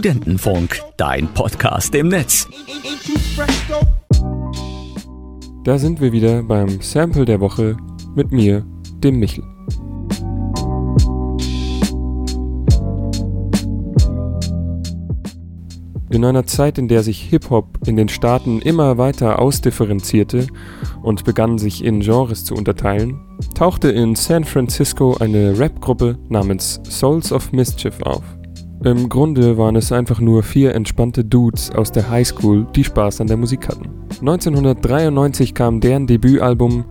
Studentenfunk, dein Podcast im Netz. Da sind wir wieder beim Sample der Woche mit mir, dem Michel. In einer Zeit, in der sich Hip-Hop in den Staaten immer weiter ausdifferenzierte und begann sich in Genres zu unterteilen, tauchte in San Francisco eine Rap-Gruppe namens Souls of Mischief auf. Im Grunde waren es einfach nur vier entspannte Dudes aus der Highschool, die Spaß an der Musik hatten. 1993 kam deren Debütalbum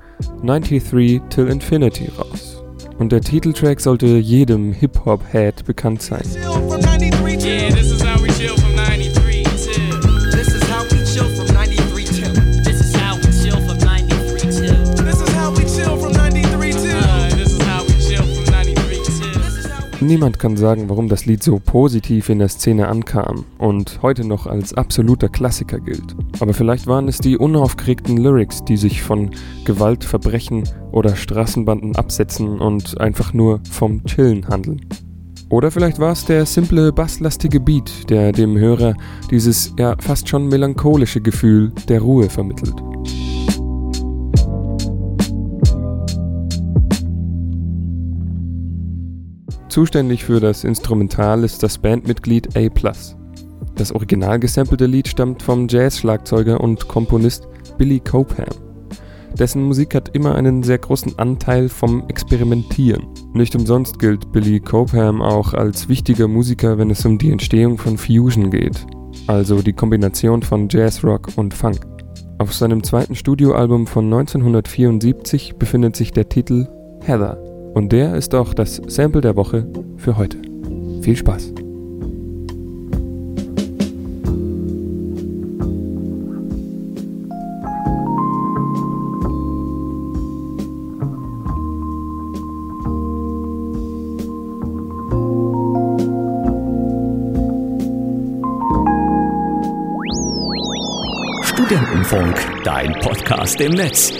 93 Till Infinity raus. Und der Titeltrack sollte jedem Hip-Hop-Head bekannt sein. Yeah, Niemand kann sagen, warum das Lied so positiv in der Szene ankam und heute noch als absoluter Klassiker gilt. Aber vielleicht waren es die unaufgeregten Lyrics, die sich von Gewalt, Verbrechen oder Straßenbanden absetzen und einfach nur vom Chillen handeln. Oder vielleicht war es der simple basslastige Beat, der dem Hörer dieses ja fast schon melancholische Gefühl der Ruhe vermittelt. Zuständig für das Instrumental ist das Bandmitglied A+. Das original gesampelte Lied stammt vom Jazz-Schlagzeuger und Komponist Billy Cobham. Dessen Musik hat immer einen sehr großen Anteil vom Experimentieren. Nicht umsonst gilt Billy Cobham auch als wichtiger Musiker, wenn es um die Entstehung von Fusion geht, also die Kombination von Jazz, Rock und Funk. Auf seinem zweiten Studioalbum von 1974 befindet sich der Titel Heather und der ist auch das Sample der Woche für heute. Viel Spaß! Dein Podcast im Netz.